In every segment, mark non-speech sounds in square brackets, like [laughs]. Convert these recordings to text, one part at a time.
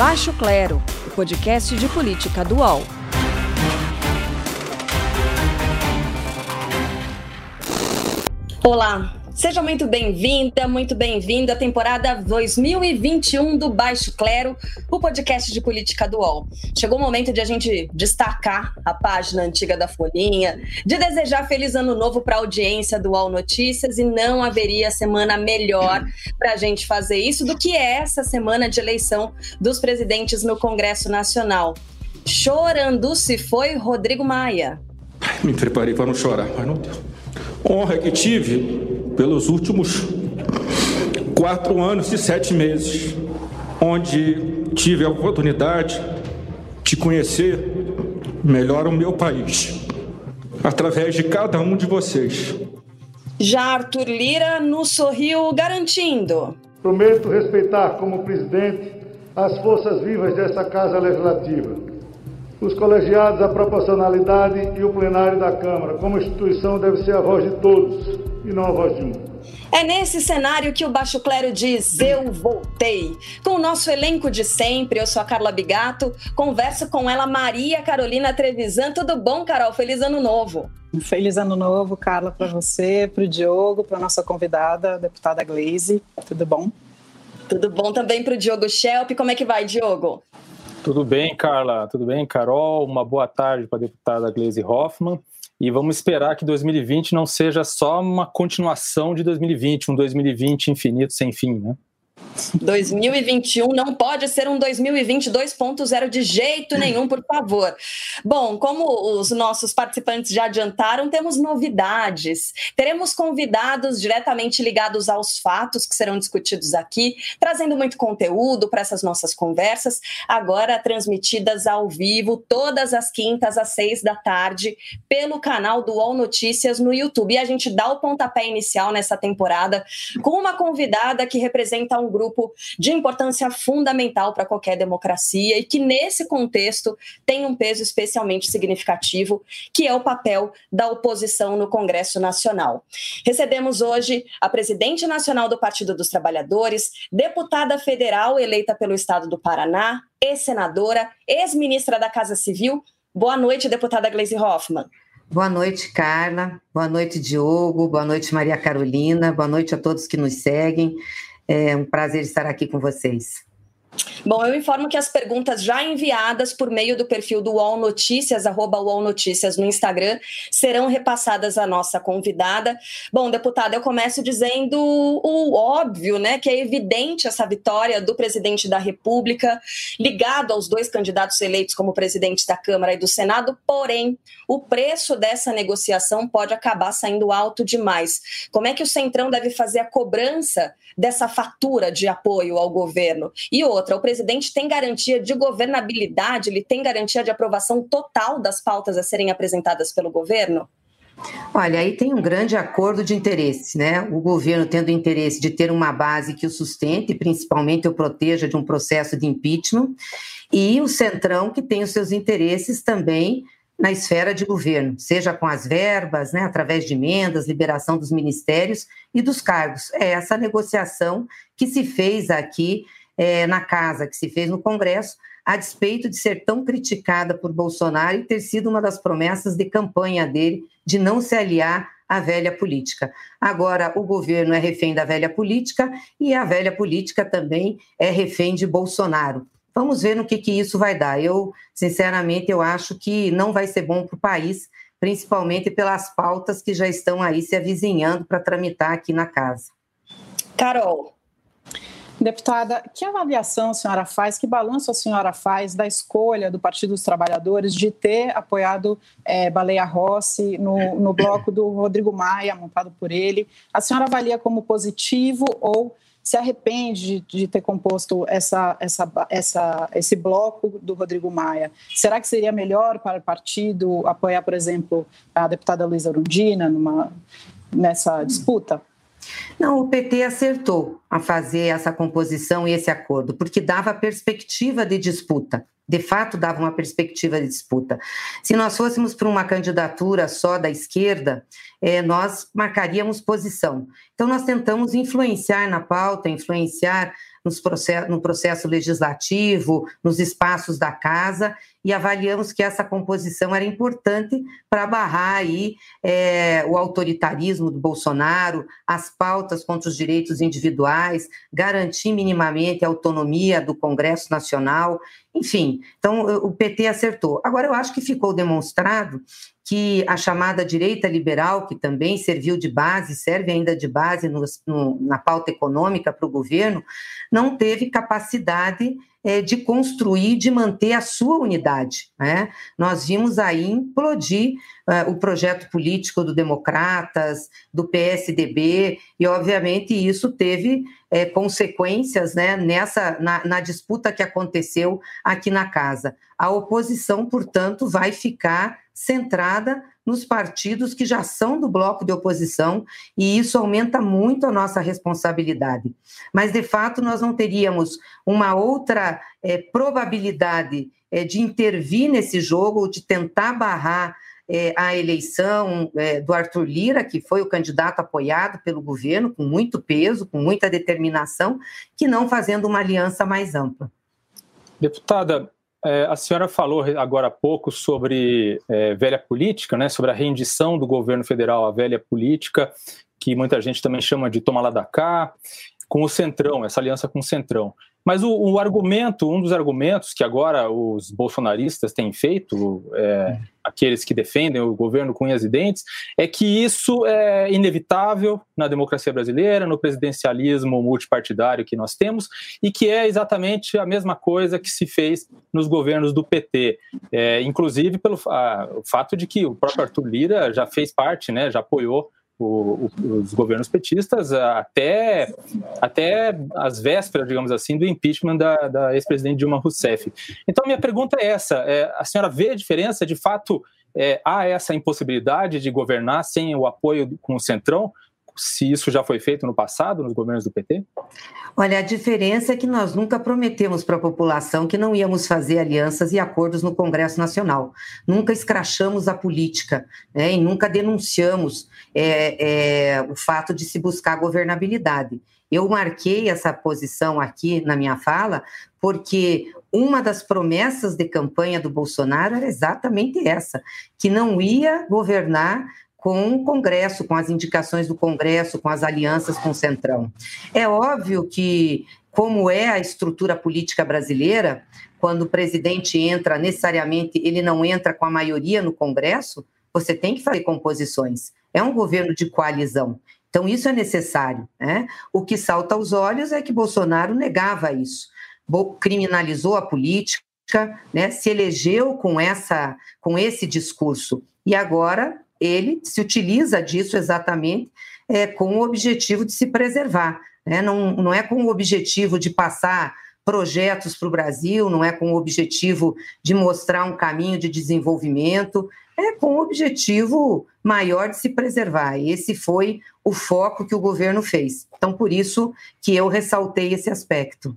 Baixo Clero, o podcast de política do UOL. Olá, Seja muito bem-vinda, muito bem-vindo à temporada 2021 do Baixo Clero, o podcast de política do UOL. Chegou o momento de a gente destacar a página antiga da Folhinha, de desejar feliz ano novo para a audiência do UOL Notícias e não haveria semana melhor para a gente fazer isso do que essa semana de eleição dos presidentes no Congresso Nacional. Chorando se foi Rodrigo Maia. Me preparei para não chorar, mas não deu. Honra que tive pelos últimos quatro anos e sete meses, onde tive a oportunidade de conhecer melhor o meu país, através de cada um de vocês. Já Arthur Lira nos sorriu garantindo. Prometo respeitar como presidente as forças vivas dessa Casa Legislativa, os colegiados, a proporcionalidade e o plenário da Câmara. Como instituição, deve ser a voz de todos e não a voz de um. É nesse cenário que o Baixo Clero diz: Eu voltei. Com o nosso elenco de sempre, eu sou a Carla Bigato, converso com ela, Maria Carolina Trevisan. Tudo bom, Carol? Feliz ano novo. Feliz ano novo, Carla, para você, para o Diogo, para nossa convidada, a deputada Glaze. Tudo bom? Tudo bom também para o Diogo Schelp. Como é que vai, Diogo? Tudo bem, Carla. Tudo bem, Carol. Uma boa tarde para a deputada Glaze Hoffmann. E vamos esperar que 2020 não seja só uma continuação de 2020, um 2020 infinito sem fim, né? 2021 não pode ser um 2020 2.0 de jeito nenhum, por favor. Bom, como os nossos participantes já adiantaram, temos novidades. Teremos convidados diretamente ligados aos fatos que serão discutidos aqui, trazendo muito conteúdo para essas nossas conversas, agora transmitidas ao vivo todas as quintas às seis da tarde pelo canal do UOL Notícias no YouTube. E a gente dá o pontapé inicial nessa temporada com uma convidada que representa um grupo de importância fundamental para qualquer democracia e que, nesse contexto, tem um peso especialmente significativo, que é o papel da oposição no Congresso Nacional. Recebemos hoje a presidente nacional do Partido dos Trabalhadores, deputada federal eleita pelo estado do Paraná, ex-senadora, ex-ministra da Casa Civil. Boa noite, deputada Gleisi Hoffmann. Boa noite, Carla. Boa noite, Diogo. Boa noite, Maria Carolina. Boa noite a todos que nos seguem. É um prazer estar aqui com vocês. Bom, eu informo que as perguntas já enviadas por meio do perfil do UOL Notícias, arroba UOL Notícias no Instagram, serão repassadas à nossa convidada. Bom, deputada, eu começo dizendo o óbvio, né, que é evidente essa vitória do presidente da República, ligado aos dois candidatos eleitos como presidente da Câmara e do Senado, porém, o preço dessa negociação pode acabar saindo alto demais. Como é que o Centrão deve fazer a cobrança dessa fatura de apoio ao governo? E outra, o presidente tem garantia de governabilidade, ele tem garantia de aprovação total das pautas a serem apresentadas pelo governo? Olha, aí tem um grande acordo de interesse, né? O governo tendo interesse de ter uma base que o sustente, principalmente o proteja de um processo de impeachment, e o Centrão que tem os seus interesses também na esfera de governo, seja com as verbas, né, através de emendas, liberação dos ministérios e dos cargos. É essa negociação que se fez aqui é, na casa, que se fez no Congresso, a despeito de ser tão criticada por Bolsonaro e ter sido uma das promessas de campanha dele de não se aliar à velha política. Agora, o governo é refém da velha política e a velha política também é refém de Bolsonaro. Vamos ver no que, que isso vai dar. Eu, sinceramente, eu acho que não vai ser bom para o país, principalmente pelas pautas que já estão aí se avizinhando para tramitar aqui na casa. Carol, Deputada, que avaliação a senhora faz, que balanço a senhora faz da escolha do Partido dos Trabalhadores de ter apoiado é, Baleia Rossi no, no bloco do Rodrigo Maia, montado por ele? A senhora avalia como positivo ou se arrepende de, de ter composto essa, essa, essa, esse bloco do Rodrigo Maia? Será que seria melhor para o partido apoiar, por exemplo, a deputada Luísa Arundina numa, nessa disputa? Não, o PT acertou a fazer essa composição e esse acordo, porque dava perspectiva de disputa. De fato, dava uma perspectiva de disputa. Se nós fôssemos para uma candidatura só da esquerda, é, nós marcaríamos posição. Então, nós tentamos influenciar na pauta, influenciar nos process no processo legislativo, nos espaços da casa, e avaliamos que essa composição era importante para barrar aí é, o autoritarismo do Bolsonaro, as pautas contra os direitos individuais, garantir minimamente a autonomia do Congresso Nacional, enfim. Então, o PT acertou. Agora, eu acho que ficou demonstrado que a chamada direita liberal, que também serviu de base, serve ainda de base no, no, na pauta econômica para o governo, não teve capacidade é, de construir, de manter a sua unidade. Né? Nós vimos aí implodir é, o projeto político do Democratas, do PSDB, e obviamente isso teve é, consequências né, nessa na, na disputa que aconteceu aqui na casa. A oposição, portanto, vai ficar centrada nos partidos que já são do bloco de oposição, e isso aumenta muito a nossa responsabilidade. Mas, de fato, nós não teríamos uma outra é, probabilidade é, de intervir nesse jogo, de tentar barrar é, a eleição é, do Arthur Lira, que foi o candidato apoiado pelo governo, com muito peso, com muita determinação, que não fazendo uma aliança mais ampla. Deputada, é, a senhora falou agora há pouco sobre é, velha política, né, sobre a rendição do governo federal à velha política, que muita gente também chama de toma lá da cá, com o Centrão, essa aliança com o Centrão. Mas o, o, argumento, um dos argumentos que agora os bolsonaristas têm feito, é, aqueles que defendem o governo com unhas e dentes, é que isso é inevitável na democracia brasileira, no presidencialismo multipartidário que nós temos, e que é exatamente a mesma coisa que se fez nos governos do PT. É, inclusive pelo a, o fato de que o próprio Arthur Lira já fez parte, né, já apoiou os governos petistas até, até as vésperas, digamos assim, do impeachment da, da ex-presidente Dilma Rousseff. Então, minha pergunta é essa: é, a senhora vê a diferença? De fato, é, há essa impossibilidade de governar sem o apoio com o Centrão? Se isso já foi feito no passado, nos governos do PT? Olha, a diferença é que nós nunca prometemos para a população que não íamos fazer alianças e acordos no Congresso Nacional. Nunca escrachamos a política né, e nunca denunciamos é, é, o fato de se buscar governabilidade. Eu marquei essa posição aqui na minha fala porque uma das promessas de campanha do Bolsonaro era exatamente essa, que não ia governar com o Congresso, com as indicações do Congresso, com as alianças com o Centrão. É óbvio que, como é a estrutura política brasileira, quando o presidente entra, necessariamente ele não entra com a maioria no Congresso, você tem que fazer composições. É um governo de coalizão. Então, isso é necessário. Né? O que salta aos olhos é que Bolsonaro negava isso, criminalizou a política, né? se elegeu com, essa, com esse discurso. E agora ele se utiliza disso exatamente é, com o objetivo de se preservar. Né? Não, não é com o objetivo de passar projetos para o Brasil, não é com o objetivo de mostrar um caminho de desenvolvimento, é com o objetivo maior de se preservar. E esse foi o foco que o governo fez. Então, por isso que eu ressaltei esse aspecto.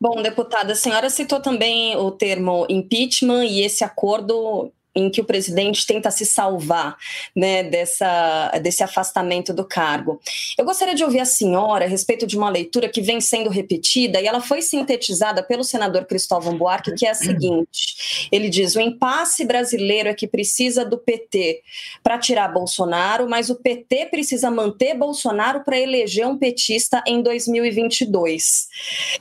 Bom, deputada, a senhora citou também o termo impeachment e esse acordo em que o presidente tenta se salvar né, dessa, desse afastamento do cargo. Eu gostaria de ouvir a senhora a respeito de uma leitura que vem sendo repetida e ela foi sintetizada pelo senador Cristóvão Buarque, que é a seguinte: ele diz: o impasse brasileiro é que precisa do PT para tirar Bolsonaro, mas o PT precisa manter Bolsonaro para eleger um petista em 2022.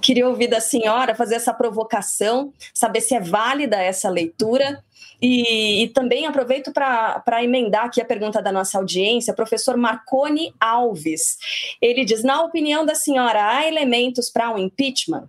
Queria ouvir da senhora fazer essa provocação, saber se é válida essa leitura e, e também aproveito para emendar aqui a pergunta da nossa audiência, professor Marconi Alves. Ele diz: na opinião da senhora, há elementos para um impeachment?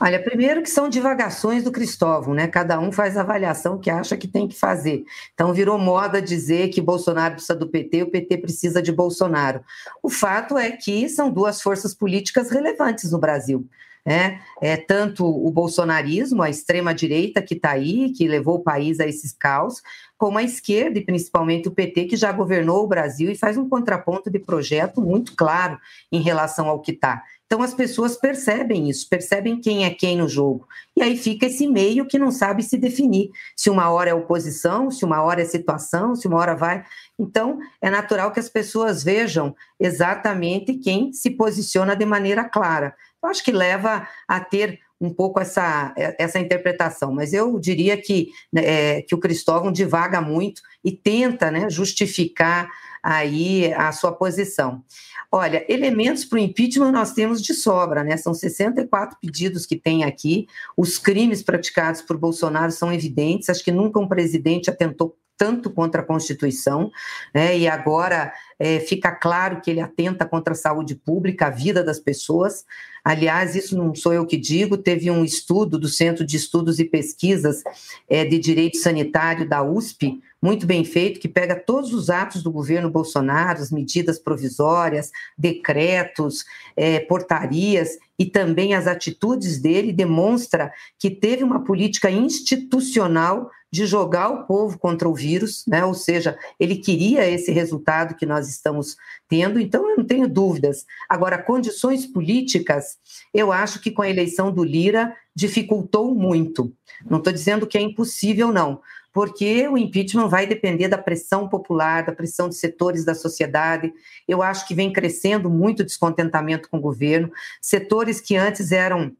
Olha, primeiro que são divagações do Cristóvão, né? Cada um faz a avaliação que acha que tem que fazer. Então virou moda dizer que Bolsonaro precisa do PT, o PT precisa de Bolsonaro. O fato é que são duas forças políticas relevantes no Brasil. Né? É, tanto o bolsonarismo, a extrema-direita que está aí, que levou o país a esses caos, como a esquerda e principalmente o PT, que já governou o Brasil e faz um contraponto de projeto muito claro em relação ao que está. Então as pessoas percebem isso, percebem quem é quem no jogo. E aí fica esse meio que não sabe se definir. Se uma hora é oposição, se uma hora é situação, se uma hora vai. Então é natural que as pessoas vejam exatamente quem se posiciona de maneira clara. Eu acho que leva a ter um pouco essa, essa interpretação, mas eu diria que, né, é, que o Cristóvão divaga muito e tenta né, justificar aí a sua posição. Olha, elementos para o impeachment nós temos de sobra, né? São 64 pedidos que tem aqui. Os crimes praticados por Bolsonaro são evidentes. Acho que nunca um presidente atentou tanto contra a Constituição, né? e agora é, fica claro que ele atenta contra a saúde pública, a vida das pessoas. Aliás, isso não sou eu que digo, teve um estudo do Centro de Estudos e Pesquisas é, de Direito Sanitário da USP, muito bem feito, que pega todos os atos do governo Bolsonaro, as medidas provisórias, decretos, é, portarias e também as atitudes dele, demonstra que teve uma política institucional de jogar o povo contra o vírus, né? ou seja, ele queria esse resultado que nós estamos tendo, então eu não tenho dúvidas. Agora, condições políticas, eu acho que com a eleição do Lira dificultou muito. Não estou dizendo que é impossível, não, porque o impeachment vai depender da pressão popular, da pressão de setores da sociedade. Eu acho que vem crescendo muito descontentamento com o governo, setores que antes eram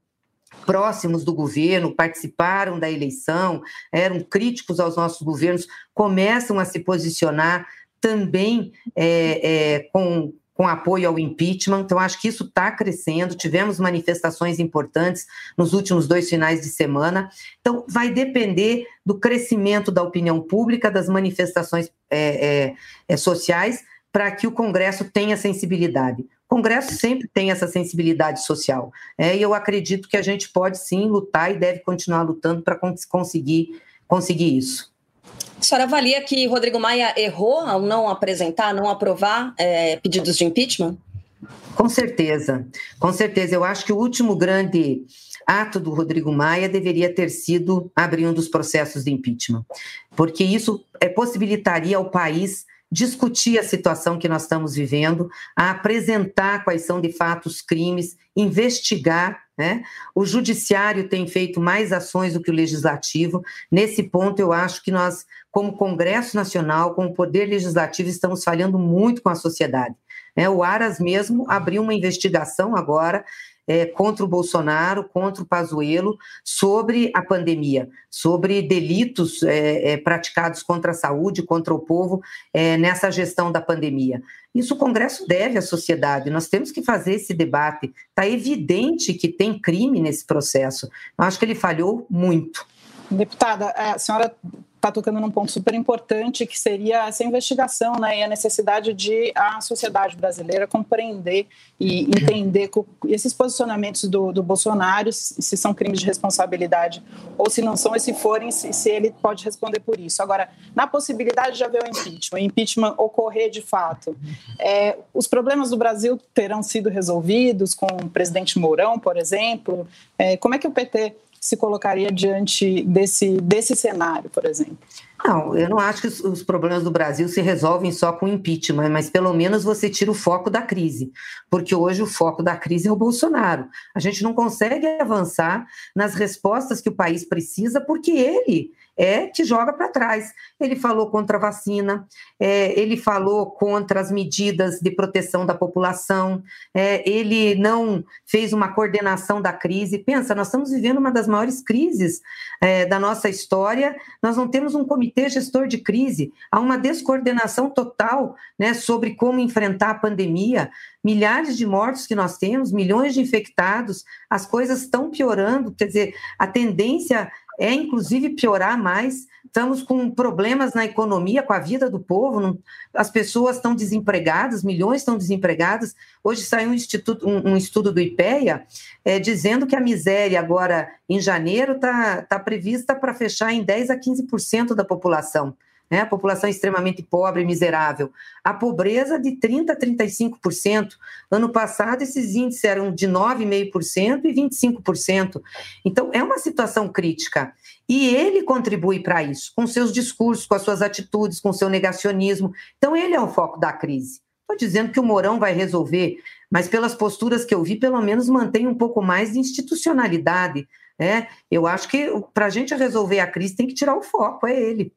próximos do governo, participaram da eleição, eram críticos aos nossos governos, começam a se posicionar também é, é, com, com apoio ao impeachment. Então, acho que isso está crescendo. Tivemos manifestações importantes nos últimos dois finais de semana. Então, vai depender do crescimento da opinião pública, das manifestações é, é, é sociais, para que o Congresso tenha sensibilidade. O Congresso sempre tem essa sensibilidade social. É, e eu acredito que a gente pode sim lutar e deve continuar lutando para conseguir, conseguir isso. A senhora avalia que Rodrigo Maia errou ao não apresentar, não aprovar é, pedidos de impeachment? Com certeza, com certeza. Eu acho que o último grande ato do Rodrigo Maia deveria ter sido abrir um dos processos de impeachment, porque isso é, possibilitaria ao país discutir a situação que nós estamos vivendo, a apresentar quais são de fato os crimes, investigar. Né? O judiciário tem feito mais ações do que o legislativo. Nesse ponto, eu acho que nós, como Congresso Nacional, como Poder Legislativo, estamos falhando muito com a sociedade. É, o Aras mesmo abriu uma investigação agora é, contra o Bolsonaro, contra o Pazuello, sobre a pandemia, sobre delitos é, é, praticados contra a saúde, contra o povo é, nessa gestão da pandemia. Isso o Congresso deve à sociedade, nós temos que fazer esse debate. Está evidente que tem crime nesse processo. Eu acho que ele falhou muito. Deputada, a senhora está tocando num ponto super importante, que seria essa investigação né, e a necessidade de a sociedade brasileira compreender e entender esses posicionamentos do, do Bolsonaro, se são crimes de responsabilidade ou se não são, e se forem, se, se ele pode responder por isso. Agora, na possibilidade de haver o impeachment, o impeachment ocorrer de fato, é, os problemas do Brasil terão sido resolvidos com o presidente Mourão, por exemplo? É, como é que o PT se colocaria diante desse, desse cenário, por exemplo? Não, eu não acho que os problemas do Brasil se resolvem só com impeachment, mas pelo menos você tira o foco da crise, porque hoje o foco da crise é o Bolsonaro. A gente não consegue avançar nas respostas que o país precisa, porque ele é que joga para trás. Ele falou contra a vacina, é, ele falou contra as medidas de proteção da população, é, ele não fez uma coordenação da crise. Pensa, nós estamos vivendo uma das maiores crises é, da nossa história, nós não temos um comitê gestor de crise, há uma descoordenação total né, sobre como enfrentar a pandemia milhares de mortos que nós temos, milhões de infectados, as coisas estão piorando, quer dizer, a tendência é inclusive piorar mais. Estamos com problemas na economia, com a vida do povo, as pessoas estão desempregadas, milhões estão desempregadas. Hoje saiu um, instituto, um, um estudo do IPEA é, dizendo que a miséria agora em janeiro está tá prevista para fechar em 10 a 15% da população né? a população extremamente pobre e miserável. A pobreza de 30% a 35%. Ano passado, esses índices eram de 9,5% e 25%. Então, é uma situação crítica. E ele contribui para isso, com seus discursos, com as suas atitudes, com seu negacionismo. Então, ele é o foco da crise. Estou dizendo que o Mourão vai resolver, mas pelas posturas que eu vi, pelo menos mantém um pouco mais de institucionalidade. Né? Eu acho que para a gente resolver a crise tem que tirar o foco, é ele.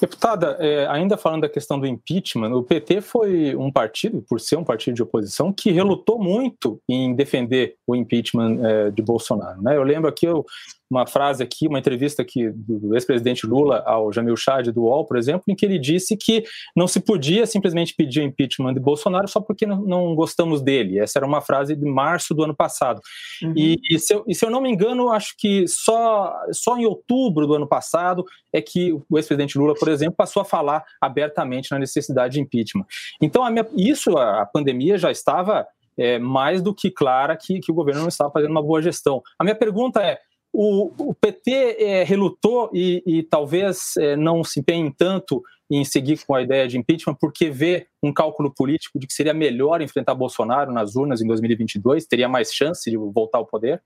Deputada, é, ainda falando da questão do impeachment, o PT foi um partido, por ser um partido de oposição, que relutou muito em defender o impeachment é, de Bolsonaro. Né? Eu lembro aqui eu, uma frase aqui, uma entrevista aqui do ex-presidente Lula ao Jamil Chad do UOL, por exemplo, em que ele disse que não se podia simplesmente pedir o impeachment de Bolsonaro só porque não, gostamos dele. Essa era uma frase de março do ano passado. Uhum. E, e, se eu, e, se eu, não me engano, acho que só, só em outubro do ano passado é que o ex-presidente Lula, por exemplo, passou a falar abertamente na necessidade de impeachment. Então, a minha, isso, a, a pandemia já estava é, mais do que clara que, que o governo não estava fazendo uma boa gestão. A minha pergunta é, o, o PT é, relutou e, e talvez é, não se empenhe tanto em seguir com a ideia de impeachment, porque vê um cálculo político de que seria melhor enfrentar Bolsonaro nas urnas em 2022, teria mais chance de voltar ao poder?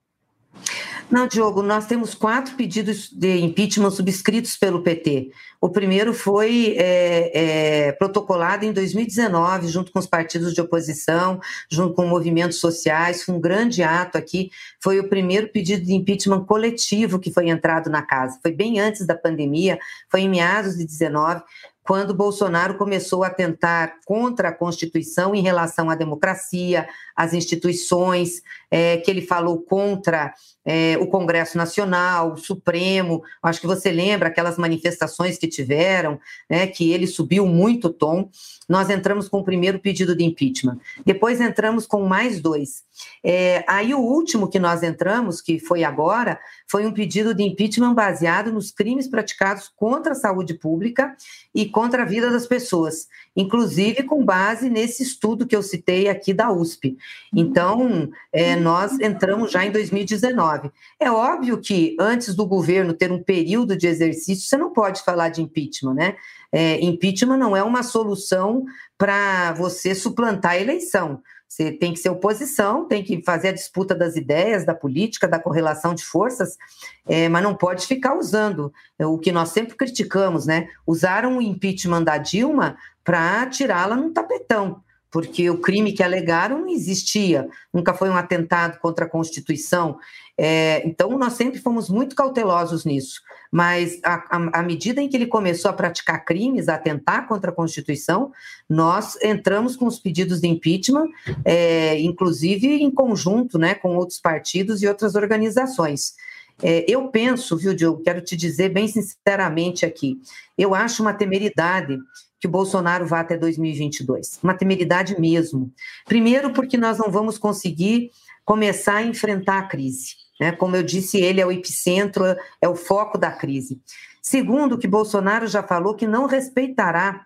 Não, Diogo, nós temos quatro pedidos de impeachment subscritos pelo PT. O primeiro foi é, é, protocolado em 2019, junto com os partidos de oposição, junto com movimentos sociais, foi um grande ato aqui. Foi o primeiro pedido de impeachment coletivo que foi entrado na casa. Foi bem antes da pandemia, foi em meados de 19 quando Bolsonaro começou a tentar contra a Constituição em relação à democracia, às instituições, é, que ele falou contra é, o Congresso Nacional, o Supremo. Acho que você lembra aquelas manifestações que tiveram, né, que ele subiu muito o tom. Nós entramos com o primeiro pedido de impeachment. Depois entramos com mais dois. É, aí o último que nós entramos, que foi agora, foi um pedido de impeachment baseado nos crimes praticados contra a saúde pública e contra a vida das pessoas, inclusive com base nesse estudo que eu citei aqui da USP. Então, é, nós entramos já em 2019. É óbvio que antes do governo ter um período de exercício, você não pode falar de impeachment, né? É, impeachment não é uma solução para você suplantar a eleição. Você tem que ser oposição, tem que fazer a disputa das ideias, da política, da correlação de forças, é, mas não pode ficar usando o que nós sempre criticamos, né? Usaram o impeachment da Dilma para tirá-la num tapetão porque o crime que alegaram não existia, nunca foi um atentado contra a Constituição. É, então, nós sempre fomos muito cautelosos nisso. Mas, à medida em que ele começou a praticar crimes, a atentar contra a Constituição, nós entramos com os pedidos de impeachment, é, inclusive em conjunto né, com outros partidos e outras organizações. É, eu penso, viu, Diogo, quero te dizer bem sinceramente aqui, eu acho uma temeridade que Bolsonaro vá até 2022. Uma temeridade mesmo. Primeiro, porque nós não vamos conseguir começar a enfrentar a crise. Né? Como eu disse, ele é o epicentro, é o foco da crise. Segundo, que Bolsonaro já falou que não respeitará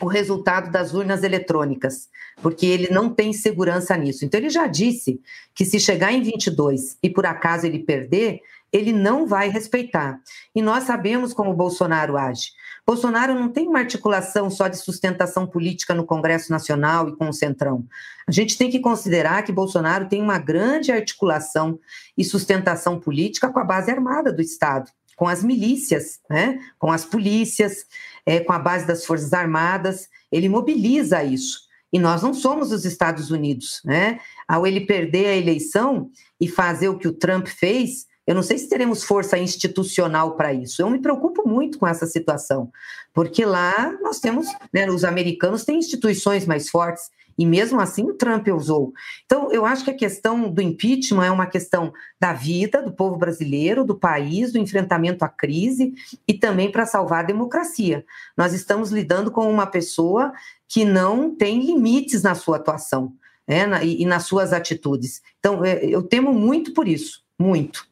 o resultado das urnas eletrônicas, porque ele não tem segurança nisso. Então, ele já disse que se chegar em 22 e por acaso ele perder, ele não vai respeitar. E nós sabemos como o Bolsonaro age. Bolsonaro não tem uma articulação só de sustentação política no Congresso Nacional e com o Centrão. A gente tem que considerar que Bolsonaro tem uma grande articulação e sustentação política com a base armada do Estado, com as milícias, né? com as polícias, é, com a base das Forças Armadas. Ele mobiliza isso. E nós não somos os Estados Unidos. Né? Ao ele perder a eleição e fazer o que o Trump fez, eu não sei se teremos força institucional para isso. Eu me preocupo muito com essa situação, porque lá nós temos, né, os americanos têm instituições mais fortes e mesmo assim o Trump usou. Então, eu acho que a questão do impeachment é uma questão da vida do povo brasileiro, do país, do enfrentamento à crise e também para salvar a democracia. Nós estamos lidando com uma pessoa que não tem limites na sua atuação né, e, nas suas atitudes. Então, é, eu temo muito por isso, muito.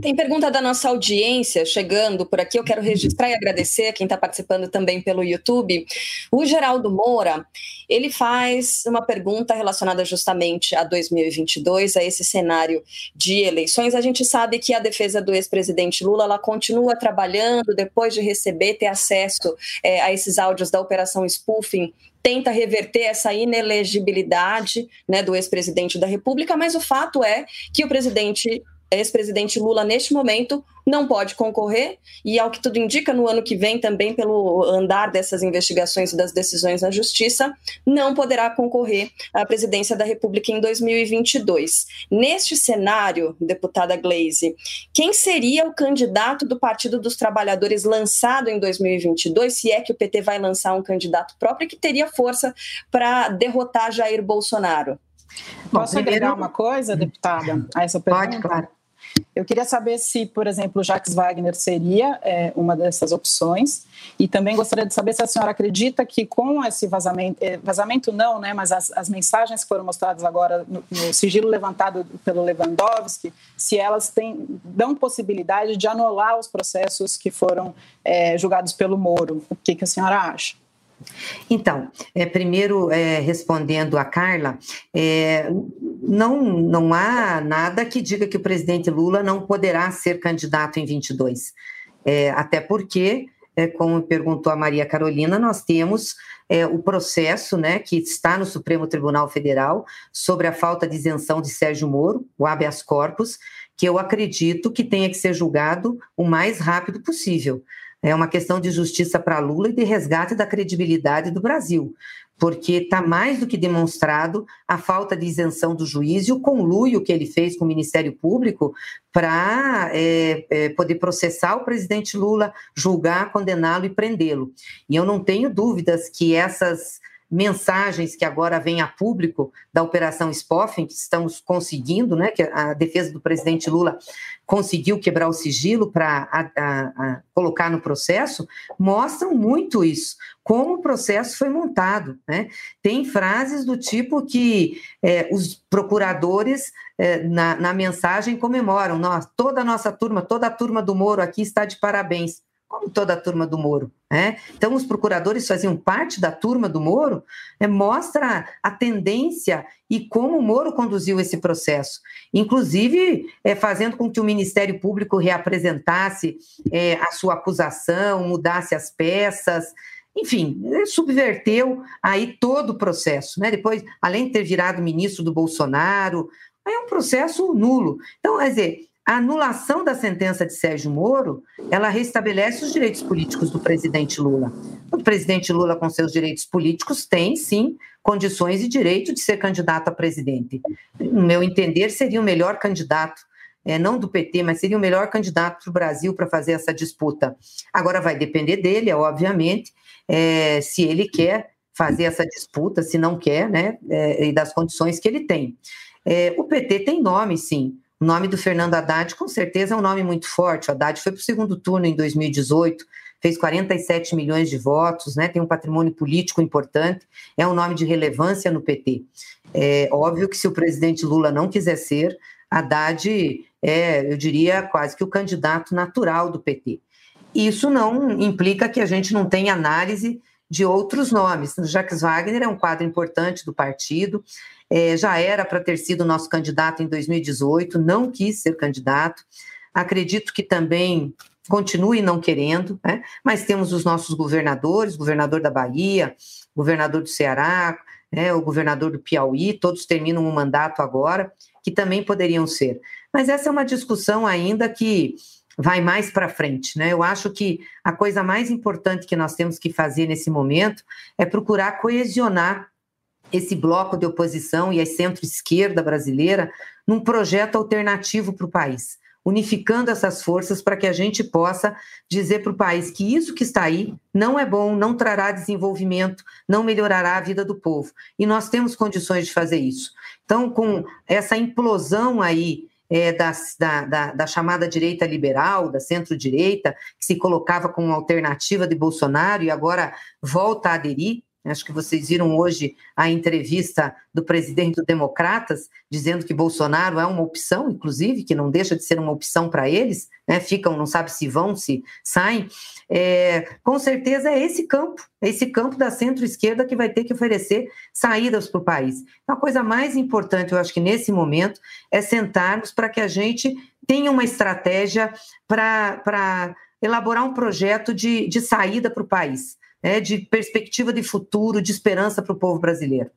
Tem pergunta da nossa audiência chegando por aqui. Eu quero registrar e agradecer quem está participando também pelo YouTube. O Geraldo Moura, ele faz uma pergunta relacionada justamente a 2022, a esse cenário de eleições. A gente sabe que a defesa do ex-presidente Lula ela continua trabalhando depois de receber, ter acesso é, a esses áudios da Operação Spoofing tenta reverter essa inelegibilidade né, do ex-presidente da República, mas o fato é que o presidente ex-presidente Lula, neste momento, não pode concorrer, e ao que tudo indica, no ano que vem, também pelo andar dessas investigações e das decisões na Justiça, não poderá concorrer à presidência da República em 2022. Neste cenário, deputada Glaze, quem seria o candidato do Partido dos Trabalhadores lançado em 2022, se é que o PT vai lançar um candidato próprio que teria força para derrotar Jair Bolsonaro? Posso Bom, primeiro... agregar uma coisa, deputada, a essa pergunta? Pode, claro. Eu queria saber se, por exemplo, Jacques Wagner seria é, uma dessas opções e também gostaria de saber se a senhora acredita que com esse vazamento, é, vazamento não, né, mas as, as mensagens que foram mostradas agora no, no, sigilo levantado pelo Lewandowski, se elas têm, dão possibilidade de anular os processos que foram é, julgados pelo Moro. O que, que a senhora acha? Então, é, primeiro, é, respondendo a Carla, é, não, não há nada que diga que o presidente Lula não poderá ser candidato em 22. É, até porque, é, como perguntou a Maria Carolina, nós temos é, o processo né, que está no Supremo Tribunal Federal sobre a falta de isenção de Sérgio Moro, o habeas corpus, que eu acredito que tenha que ser julgado o mais rápido possível é uma questão de justiça para Lula e de resgate da credibilidade do Brasil, porque está mais do que demonstrado a falta de isenção do juiz e o conluio que ele fez com o Ministério Público para é, é, poder processar o presidente Lula, julgar, condená-lo e prendê-lo. E eu não tenho dúvidas que essas mensagens que agora vêm a público da Operação Spoffen, que estamos conseguindo, né, que a defesa do presidente Lula conseguiu quebrar o sigilo para colocar no processo, mostram muito isso, como o processo foi montado. Né? Tem frases do tipo que é, os procuradores, é, na, na mensagem, comemoram, nós, toda a nossa turma, toda a turma do Moro aqui está de parabéns como toda a turma do Moro. Né? Então, os procuradores faziam parte da turma do Moro, né? mostra a tendência e como o Moro conduziu esse processo, inclusive é, fazendo com que o Ministério Público reapresentasse é, a sua acusação, mudasse as peças, enfim, subverteu aí todo o processo. Né? Depois, além de ter virado ministro do Bolsonaro, é um processo nulo. Então, quer dizer, a anulação da sentença de Sérgio Moro, ela restabelece os direitos políticos do presidente Lula. O presidente Lula, com seus direitos políticos, tem, sim, condições e direito de ser candidato a presidente. No meu entender, seria o melhor candidato, é, não do PT, mas seria o melhor candidato para o Brasil para fazer essa disputa. Agora vai depender dele, obviamente, é, se ele quer fazer essa disputa, se não quer, né, é, e das condições que ele tem. O PT tem nome, sim. O nome do Fernando Haddad, com certeza, é um nome muito forte. O Haddad foi para o segundo turno em 2018, fez 47 milhões de votos, né? tem um patrimônio político importante, é um nome de relevância no PT. É óbvio que se o presidente Lula não quiser ser, Haddad é, eu diria, quase que o candidato natural do PT. Isso não implica que a gente não tenha análise de outros nomes. Jacques Wagner é um quadro importante do partido, é, já era para ter sido nosso candidato em 2018, não quis ser candidato. Acredito que também continue não querendo, né? mas temos os nossos governadores, governador da Bahia, governador do Ceará, né? o governador do Piauí, todos terminam um mandato agora, que também poderiam ser. Mas essa é uma discussão ainda que vai mais para frente. Né? Eu acho que a coisa mais importante que nós temos que fazer nesse momento é procurar coesionar esse bloco de oposição e a centro-esquerda brasileira num projeto alternativo para o país, unificando essas forças para que a gente possa dizer para o país que isso que está aí não é bom, não trará desenvolvimento, não melhorará a vida do povo. E nós temos condições de fazer isso. Então, com essa implosão aí é, da, da, da, chamada direita liberal, da centro-direita, que se colocava como alternativa de Bolsonaro e agora volta a aderir. Acho que vocês viram hoje a entrevista do presidente do Democratas, dizendo que Bolsonaro é uma opção, inclusive, que não deixa de ser uma opção para eles, né? ficam, não sabe se vão, se saem. É, com certeza é esse campo, é esse campo da centro-esquerda que vai ter que oferecer saídas para o país. Então, a coisa mais importante, eu acho que nesse momento, é sentarmos para que a gente tenha uma estratégia para elaborar um projeto de, de saída para o país né, de perspectiva de futuro, de esperança para o povo brasileiro.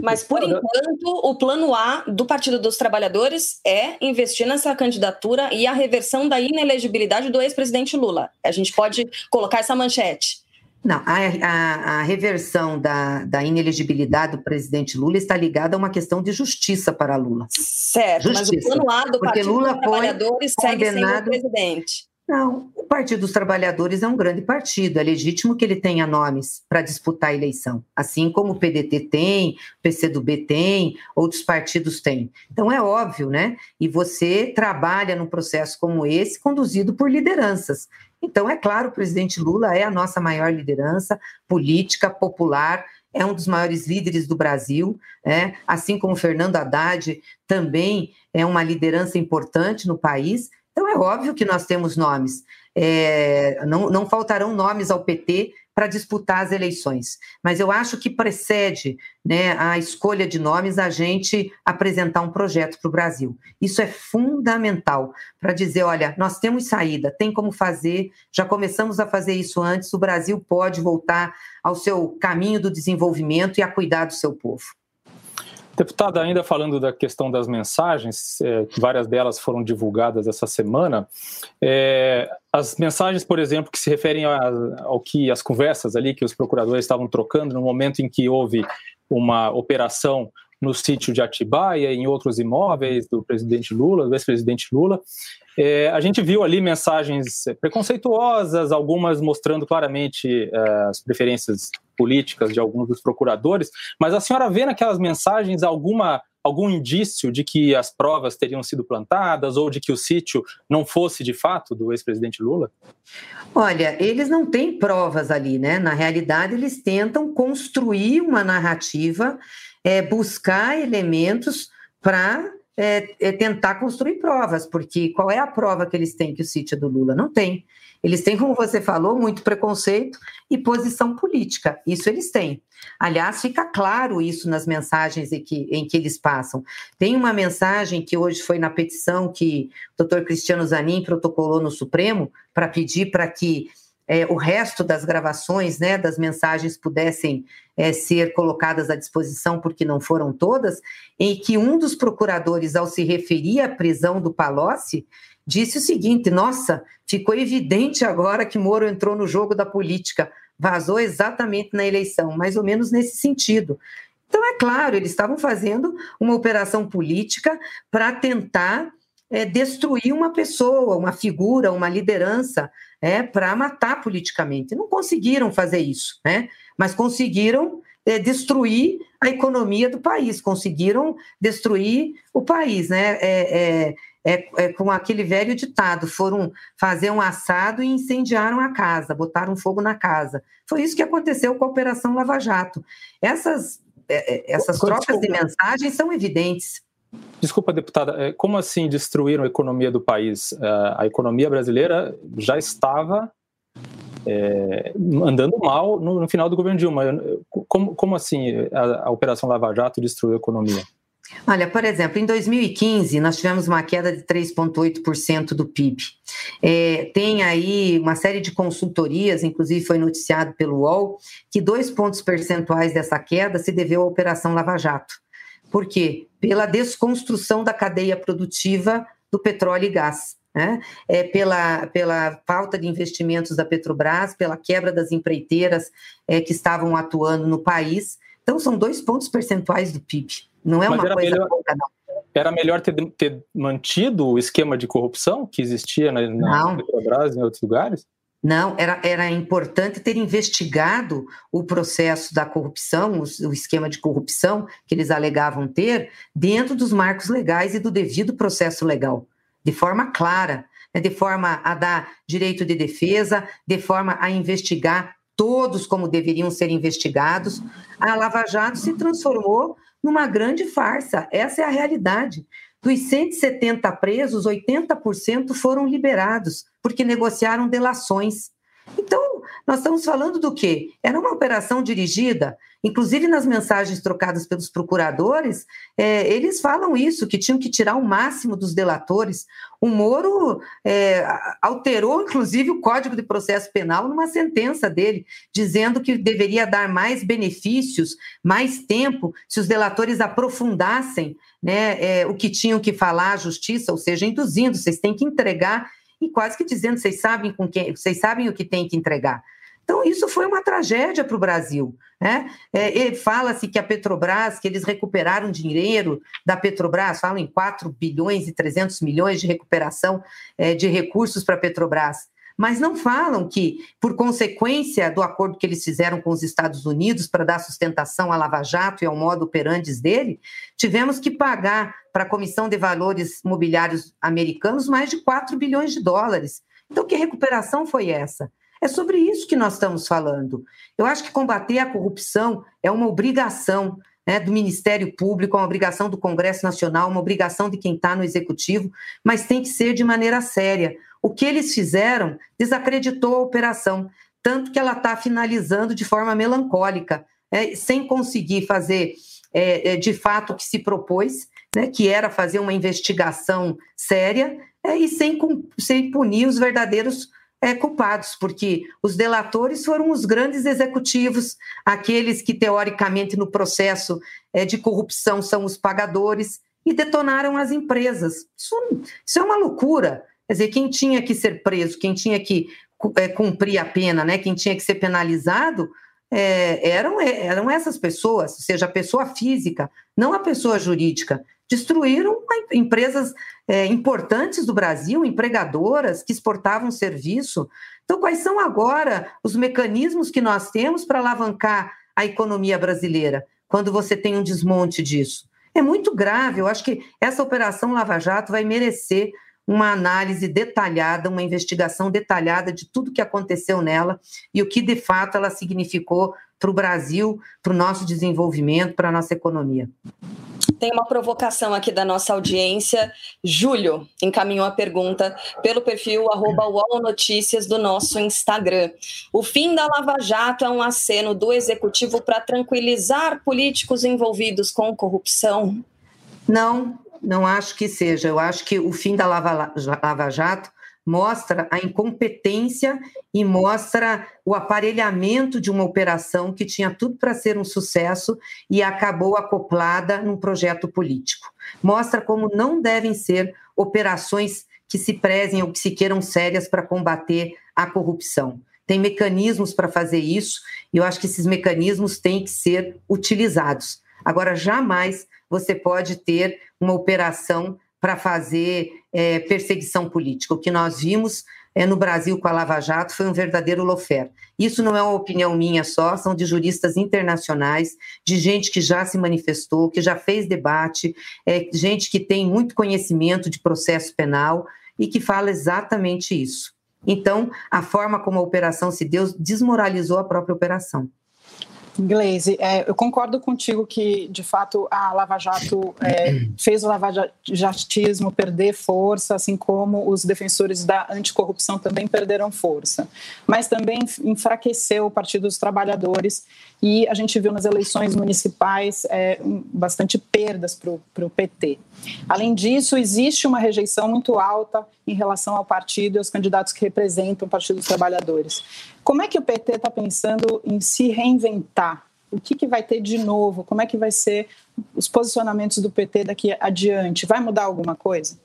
Mas, por enquanto, o plano A do Partido dos Trabalhadores é investir nessa candidatura e a reversão da inelegibilidade do ex-presidente Lula. A gente pode colocar essa manchete. Não, a, a, a, reversão da, da inelegibilidade do presidente Lula está ligada a uma questão de justiça para Lula. Certo, justiça. mas o plano A do Porque Partido Lula dos Trabalhadores segue sendo o presidente. Não, o Partido dos Trabalhadores é um grande partido, é legítimo que ele tenha nomes para disputar a eleição, assim como o PDT tem, o PCdoB tem, outros partidos têm. Então é óbvio, né? E você trabalha num processo como esse, conduzido por lideranças. Então, é claro, o presidente Lula é a nossa maior liderança política, popular, é um dos maiores líderes do Brasil, né? assim como Fernando Haddad também é uma liderança importante no país. Então, é óbvio que nós temos nomes. É, não, não faltarão nomes ao PT para disputar as eleições. Mas eu acho que precede né, a escolha de nomes a gente apresentar um projeto para o Brasil. Isso é fundamental para dizer: olha, nós temos saída, tem como fazer, já começamos a fazer isso antes, o Brasil pode voltar ao seu caminho do desenvolvimento e a cuidar do seu povo. Deputada, ainda falando da questão das mensagens, é, várias delas foram divulgadas essa semana. É, as mensagens, por exemplo, que se referem a, ao que as conversas ali que os procuradores estavam trocando no momento em que houve uma operação no sítio de Atibaia, em outros imóveis do presidente Lula, do ex-presidente Lula. É, a gente viu ali mensagens preconceituosas, algumas mostrando claramente é, as preferências políticas de alguns dos procuradores, mas a senhora vê naquelas mensagens alguma algum indício de que as provas teriam sido plantadas ou de que o sítio não fosse de fato do ex-presidente Lula? Olha, eles não têm provas ali, né? Na realidade, eles tentam construir uma narrativa, é, buscar elementos para é, é tentar construir provas, porque qual é a prova que eles têm que o sítio é do Lula? Não tem. Eles têm, como você falou, muito preconceito e posição política. Isso eles têm. Aliás, fica claro isso nas mensagens em que, em que eles passam. Tem uma mensagem que hoje foi na petição que o doutor Cristiano Zanin protocolou no Supremo para pedir para que é, o resto das gravações, né, das mensagens pudessem é, ser colocadas à disposição, porque não foram todas, em que um dos procuradores, ao se referir à prisão do Palocci, disse o seguinte: nossa, ficou evidente agora que Moro entrou no jogo da política, vazou exatamente na eleição, mais ou menos nesse sentido. Então, é claro, eles estavam fazendo uma operação política para tentar é, destruir uma pessoa, uma figura, uma liderança, é, para matar politicamente. Não conseguiram fazer isso, né? mas conseguiram é, destruir a economia do país, conseguiram destruir o país. Né? É, é é, com aquele velho ditado: foram fazer um assado e incendiaram a casa, botaram fogo na casa. Foi isso que aconteceu com a Operação Lava Jato. Essas, é, é essas trocas de mensagens são evidentes. Desculpa, deputada, é, como assim destruíram a economia do país? É, a economia brasileira já estava é, andando mal no, no, final do governo Dilma. Como, como assim a, a Operação Lava Jato destruiu a economia? Olha, por exemplo, em 2015 nós tivemos uma queda de 3,8% do PIB. É, tem aí uma série de consultorias, inclusive foi noticiado pelo UOL, que dois pontos percentuais dessa queda se deveu à Operação Lava Jato. Por quê? Pela desconstrução da cadeia produtiva do petróleo e gás. Né? É pela, pela falta de investimentos da Petrobras, pela quebra das empreiteiras é, que estavam atuando no país. Então, são dois pontos percentuais do PIB. Não é Mas uma coisa melhor, pouca, não. Era melhor ter, ter, mantido o esquema de corrupção que existia na, na Petrobras e em outros lugares? Não, era, era importante ter investigado o processo da corrupção, o, o, esquema de corrupção que eles alegavam ter, dentro dos marcos legais e do devido processo legal, de forma clara, né, de forma a dar direito de defesa, de forma a investigar todos como deveriam ser investigados. A Lava Jato se transformou numa grande farsa. Essa é a realidade. Dos 170 presos, 80% foram liberados porque negociaram delações. Então, Nós estamos falando do quê? Era uma operação dirigida, inclusive nas mensagens trocadas pelos procuradores, é, eles falam isso, que tinham que tirar o máximo dos delatores. O Moro é, alterou, inclusive, o Código de Processo Penal numa sentença dele, dizendo que deveria dar mais benefícios, mais tempo, se os delatores aprofundassem né, é, o que tinham que falar à justiça, ou seja, induzindo, vocês têm que entregar e quase que dizendo vocês sabem com quem, vocês sabem o que tem que entregar. Então, isso foi uma tragédia para o Brasil. Né? É, Fala-se que a Petrobras, que eles recuperaram dinheiro da Petrobras, falam em 4 bilhões e 300 milhões de recuperação é, de recursos para a Petrobras mas não falam que, por consequência do acordo que eles fizeram com os Estados Unidos para dar sustentação à Lava Jato e ao modo operantes dele, tivemos que pagar para a Comissão de Valores Mobiliários Americanos mais de 4 bilhões de dólares. Então, que recuperação foi essa? É sobre isso que nós estamos falando. Eu acho que combater a corrupção é uma obrigação né, do Ministério Público, é uma obrigação do Congresso Nacional, uma obrigação de quem está no Executivo, mas tem que ser de maneira séria. O que eles fizeram desacreditou a operação, tanto que ela está finalizando de forma melancólica, é, sem conseguir fazer é, é, de fato o que se propôs, né, que era fazer uma investigação séria é, e sem, sem punir os verdadeiros é, culpados, porque os delatores foram os grandes executivos, aqueles que, teoricamente, no processo é, de corrupção são os pagadores, e detonaram as empresas. Isso, isso é uma loucura. Quer dizer, quem tinha que ser preso, quem tinha que é, cumprir a pena, né, quem tinha que ser penalizado, é, eram, é, eram essas pessoas, ou seja, a pessoa física, não a pessoa jurídica. Destruíram empresas é, importantes do Brasil, empregadoras que exportavam serviço. Então, quais são agora os mecanismos que nós temos para alavancar a economia brasileira quando você tem um desmonte disso? É muito grave. Eu acho que essa operação Lava Jato vai merecer uma análise detalhada, uma investigação detalhada de tudo que aconteceu nela e o que de fato ela significou para o Brasil, para o nosso desenvolvimento, para a nossa economia. Tem uma provocação aqui da nossa audiência. Júlio encaminhou a pergunta pelo perfil arroba Notícias do nosso Instagram. O fim da Lava Jato é um aceno do executivo para tranquilizar políticos envolvidos com corrupção? Não, não acho que seja. Eu acho que o fim da Lava, Lava Jato mostra a incompetência e mostra o aparelhamento de uma operação que tinha tudo para ser um sucesso e acabou acoplada num projeto político. Mostra como não devem ser operações que se prezem ou que se queiram sérias para combater a corrupção. Tem mecanismos para fazer isso e eu acho que esses mecanismos têm que ser utilizados. Agora, jamais você pode ter uma operação para fazer é, perseguição política. O que nós vimos é, no Brasil com a Lava Jato foi um verdadeiro lofer. Isso não é uma opinião minha só, são de juristas internacionais, de gente que já se manifestou, que já fez debate, é, gente que tem muito conhecimento de processo penal e que fala exatamente isso. Então, a forma como a operação se deu desmoralizou a própria operação. Glaze, é, eu concordo contigo que, de fato, a Lava Jato é, fez o lavajatismo perder força, assim como os defensores da anticorrupção também perderam força. Mas também enfraqueceu o Partido dos Trabalhadores e a gente viu nas eleições municipais é, bastante perdas para o PT. Além disso, existe uma rejeição muito alta em relação ao partido e aos candidatos que representam o Partido dos Trabalhadores. Como é que o PT está pensando em se reinventar? O que, que vai ter de novo? Como é que vai ser os posicionamentos do PT daqui adiante? Vai mudar alguma coisa?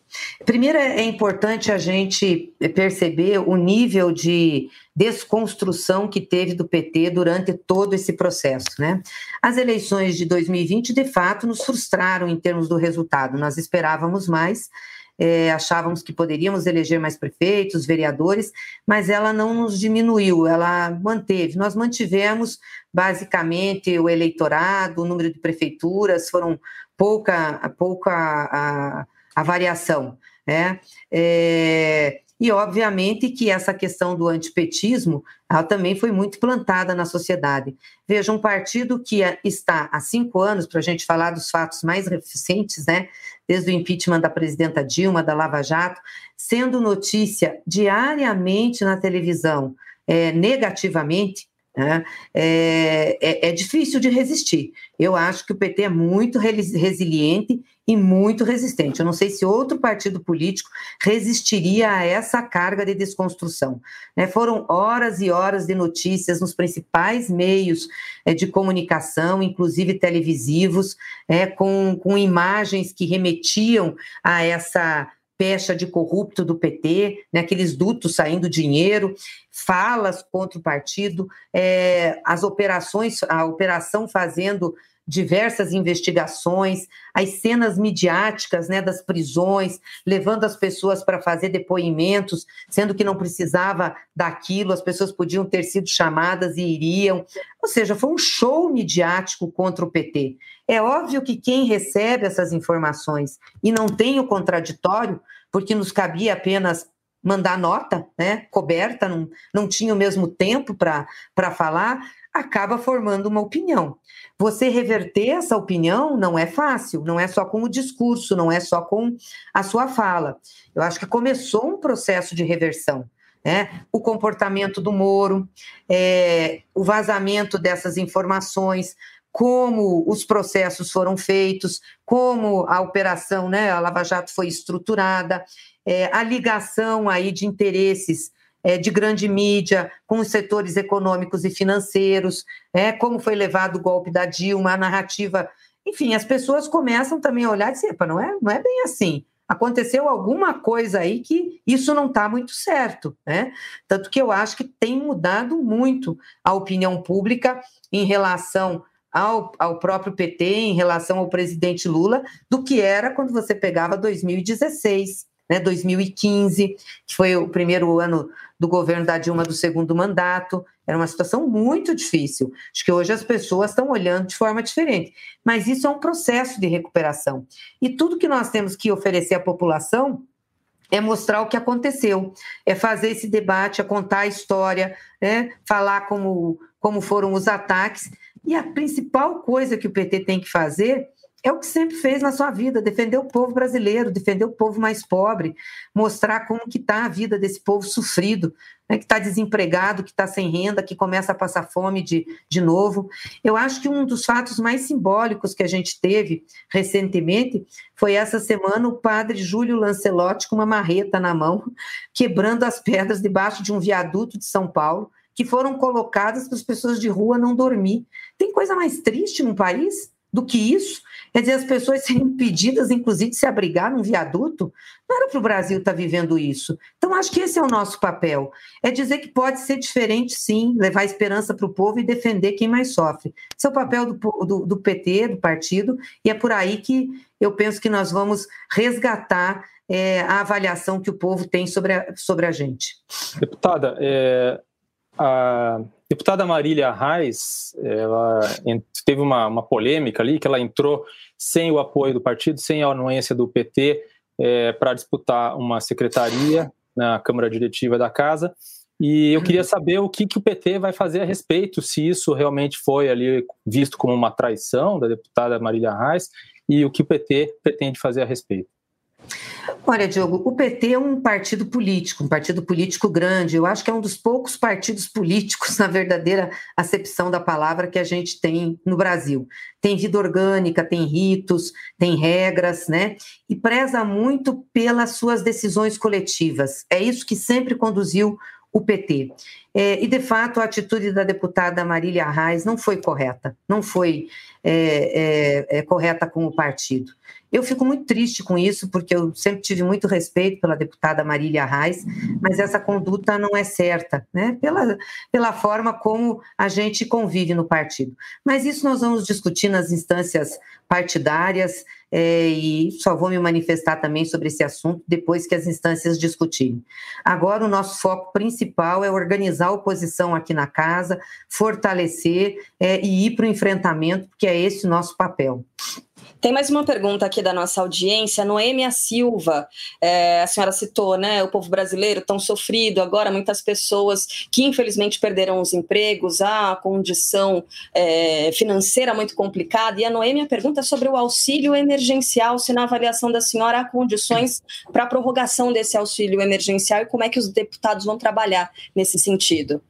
Primeiro, é importante a gente perceber o nível de desconstrução que teve do PT durante todo esse processo. Né? As eleições de 2020, de fato, nos frustraram em termos do resultado. Nós esperávamos mais, é, achávamos que poderíamos eleger mais prefeitos, vereadores, mas ela não nos diminuiu, ela manteve. Nós mantivemos basicamente o eleitorado, o número de prefeituras, foram pouca, pouca a, a variação. Né? É, e, obviamente, que essa questão do antipetismo ela também foi muito plantada na sociedade. Veja, um partido que está há cinco anos, para a gente falar dos fatos mais recentes, né, desde o impeachment da presidenta Dilma, da Lava Jato, sendo notícia diariamente na televisão, é, negativamente, né, é, é, é, difícil de resistir. Eu acho que o PT é muito resiliente e muito resistente. Eu não sei se outro partido político resistiria a essa carga de desconstrução. Né? Foram horas e horas de notícias nos principais meios é, de comunicação, inclusive televisivos, é, com, com imagens que remetiam a essa pecha de corrupto do PT, né, aqueles dutos saindo dinheiro, falas contra o partido, é, as operações, a operação fazendo diversas investigações, as cenas midiáticas né, das prisões, levando as pessoas para fazer depoimentos, sendo que não precisava daquilo, as pessoas podiam ter sido chamadas e iriam. Ou seja, foi um show midiático contra o PT. É óbvio que quem recebe essas informações e não tem o contraditório, porque nos cabia apenas mandar nota, né, coberta, não, não tinha o mesmo tempo para falar, acaba formando uma opinião. Você reverter essa opinião não é fácil, não é só com o discurso, não é só com a sua fala. Eu acho que começou um processo de reversão. Né? O comportamento do Moro, é, o vazamento dessas informações, como os processos foram feitos, como a operação, né, a Lava Jato foi estruturada, é, a ligação aí de interesses é, de grande mídia com os setores econômicos e financeiros, é, como foi levado o golpe da Dilma, a narrativa. Enfim, as pessoas começam também a olhar e dizer, não é, não é bem assim. Aconteceu alguma coisa aí que isso não está muito certo, né? Tanto que eu acho que tem mudado muito a opinião pública em relação ao, ao próprio PT, em relação ao presidente Lula, do que era quando você pegava 2016 né, 2015, que foi o primeiro ano do governo da Dilma do segundo mandato. Era uma situação muito difícil. Acho que hoje as pessoas estão olhando de forma diferente. Mas isso é um processo de recuperação. E tudo que nós temos que oferecer à população é mostrar o que aconteceu, é fazer esse debate, é contar a história, né, falar como, como foram os ataques. E a principal coisa que o PT tem que fazer é o que sempre fez na sua vida, defender o povo brasileiro, defender o povo mais pobre, mostrar como que está a vida desse povo sofrido, né, que está desempregado, que está sem renda, que começa a passar fome de, de novo. Eu acho que um dos fatos mais simbólicos que a gente teve recentemente foi essa semana o padre Júlio Lancelotti com uma marreta na mão, quebrando as pedras debaixo de um viaduto de São Paulo, que foram colocadas para as pessoas de rua não dormir. Tem coisa mais triste num país? Do que isso. Quer dizer, as pessoas [laughs] serem impedidas, inclusive, de se abrigar num viaduto. Não era para o Brasil estar tá vivendo isso. Então, acho que esse é o nosso papel. É dizer que pode ser diferente, sim, levar esperança para o povo e defender quem mais sofre. Esse é o papel do, do, do PT, do partido, e é por aí que eu penso que nós vamos resgatar é, a avaliação que o povo tem sobre a, sobre a gente. Deputada, é, a deputada Marília Reis, ela teve uma, uma, polêmica ali, que ela entrou sem o apoio do partido, sem a anuência do PT, é, para disputar uma secretaria na Câmara Diretiva da Casa. E eu queria saber o que, que o PT vai fazer a respeito, se isso realmente foi ali visto como uma traição da deputada Marília Reis, e o que o PT pretende fazer a respeito. Olha, Diogo, o PT é um partido político, um partido político grande. Eu acho que é um dos poucos partidos políticos, [laughs] na verdadeira acepção da palavra, que a gente tem no Brasil. Tem vida orgânica, tem ritos, tem regras, né? E preza muito pelas suas decisões coletivas. É isso que sempre conduziu o PT. É, e, de fato, a atitude da deputada Marília Arraes não foi correta, não foi é, é, é, correta com o partido. Eu fico muito triste com isso, porque eu sempre tive muito respeito pela deputada Marília Arraes, mas essa conduta não é certa, né? pela, pela forma como a gente convive no partido. Mas isso nós vamos discutir nas instâncias partidárias, é, e só vou me manifestar também sobre esse assunto depois que as instâncias discutirem. Agora, o nosso foco principal é organizar a oposição aqui na casa, fortalecer é, e ir para o enfrentamento, porque é esse o nosso papel. Tem mais uma pergunta aqui da nossa audiência, Noêmia Silva. É, a senhora citou, né? O povo brasileiro tão sofrido, agora muitas pessoas que infelizmente perderam os empregos, a condição é, financeira muito complicada. E a Noêmia pergunta sobre o auxílio emergencial, se na avaliação da senhora há condições para a prorrogação desse auxílio emergencial e como é que os deputados vão trabalhar nesse sentido.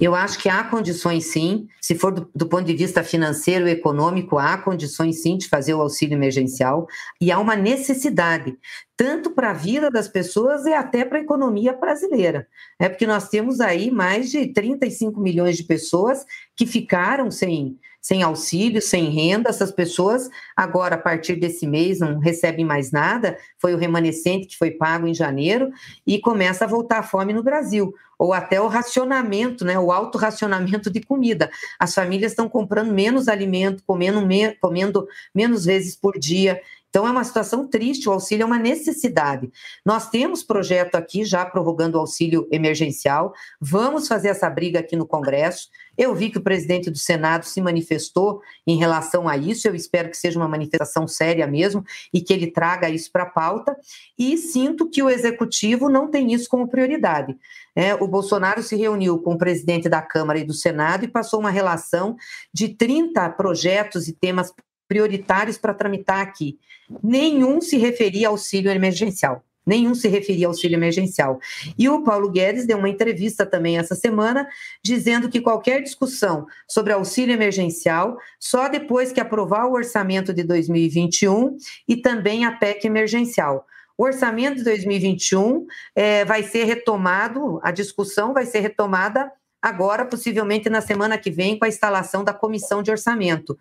Eu acho que há condições sim, se for do, do, ponto de vista financeiro e econômico, há condições sim de fazer o auxílio emergencial. E há uma necessidade, tanto para a vida das pessoas e até para a economia brasileira. É porque nós temos aí mais de 35 milhões de pessoas que ficaram sem sem auxílio, sem renda, essas pessoas agora, a partir desse mês, não recebem mais nada, foi o remanescente que foi pago em janeiro, e começa a voltar a fome no Brasil, ou até o racionamento, né, o alto racionamento de comida. As famílias estão comprando menos alimento, comendo, me, comendo menos vezes por dia, então, é uma situação triste, o auxílio é uma necessidade. Nós temos projeto aqui já prorrogando o auxílio emergencial, vamos fazer essa briga aqui no Congresso. Eu vi que o presidente do Senado se manifestou em relação a isso, eu espero que seja uma manifestação séria mesmo e que ele traga isso para a pauta. E sinto que o executivo não tem isso como prioridade. É, o Bolsonaro se reuniu com o presidente da Câmara e do Senado e passou uma relação de 30 projetos e temas prioritários para tramitar aqui. Nenhum se referia ao auxílio emergencial. Nenhum se referia ao auxílio emergencial. E o Paulo Guedes deu uma entrevista também essa semana, dizendo que qualquer discussão sobre auxílio emergencial só depois que aprovar o orçamento de 2021 e também a PEC emergencial. O orçamento de 2021 é, vai ser retomado, a discussão vai ser retomada agora, possivelmente na semana que vem, com a instalação da comissão de orçamento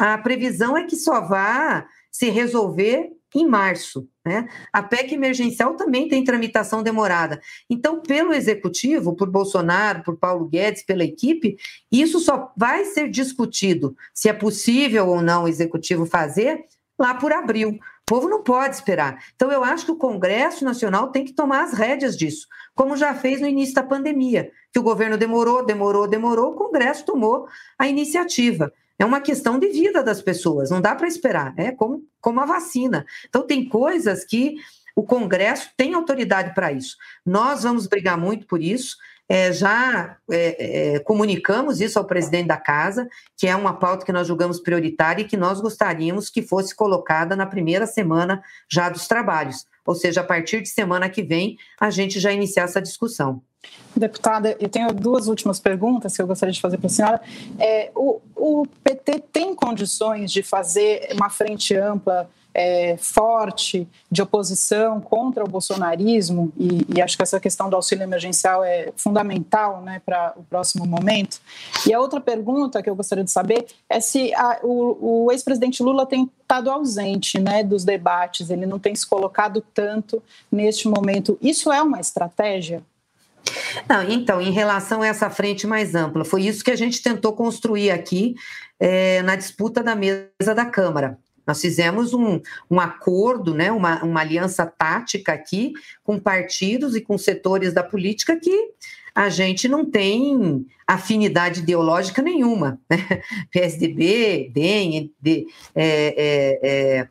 a previsão é que só vá se resolver em março. Né? A PEC emergencial também tem tramitação demorada. Então, pelo executivo, por Bolsonaro, por Paulo Guedes, pela equipe, isso só vai ser discutido se é possível ou não o executivo fazer lá por abril. O povo não pode esperar. Então, eu acho que o Congresso Nacional tem que tomar as rédeas disso, como já fez no início da pandemia, que o governo demorou, demorou, demorou, o Congresso tomou a iniciativa. É uma questão de vida das pessoas, não dá para esperar. É como, como a vacina. Então, tem coisas que o Congresso tem autoridade para isso. Nós vamos brigar muito por isso. É, já é, é, comunicamos isso ao presidente da casa, que é uma pauta que nós julgamos prioritária e que nós gostaríamos que fosse colocada na primeira semana já dos trabalhos. Ou seja, a partir de semana que vem, a gente já iniciar essa discussão. Deputada, eu tenho duas últimas perguntas que eu gostaria de fazer para a senhora. É, o, o, PT tem condições de fazer uma frente ampla, é, forte, de oposição contra o bolsonarismo? E, e, acho que essa questão do auxílio emergencial é fundamental né, para o próximo momento. E a outra pergunta que eu gostaria de saber é se a, o, o ex-presidente Lula tem estado ausente né, dos debates, ele não tem se colocado tanto neste momento. Isso é uma estratégia? Não, então, em relação a essa frente mais ampla, foi isso que a gente tentou construir aqui é, na disputa da mesa da Câmara. Nós fizemos um, um acordo, né, uma, uma aliança tática aqui com partidos e com setores da política que a gente não tem afinidade ideológica nenhuma. Né? [laughs] PSDB, DEM, é, é, é,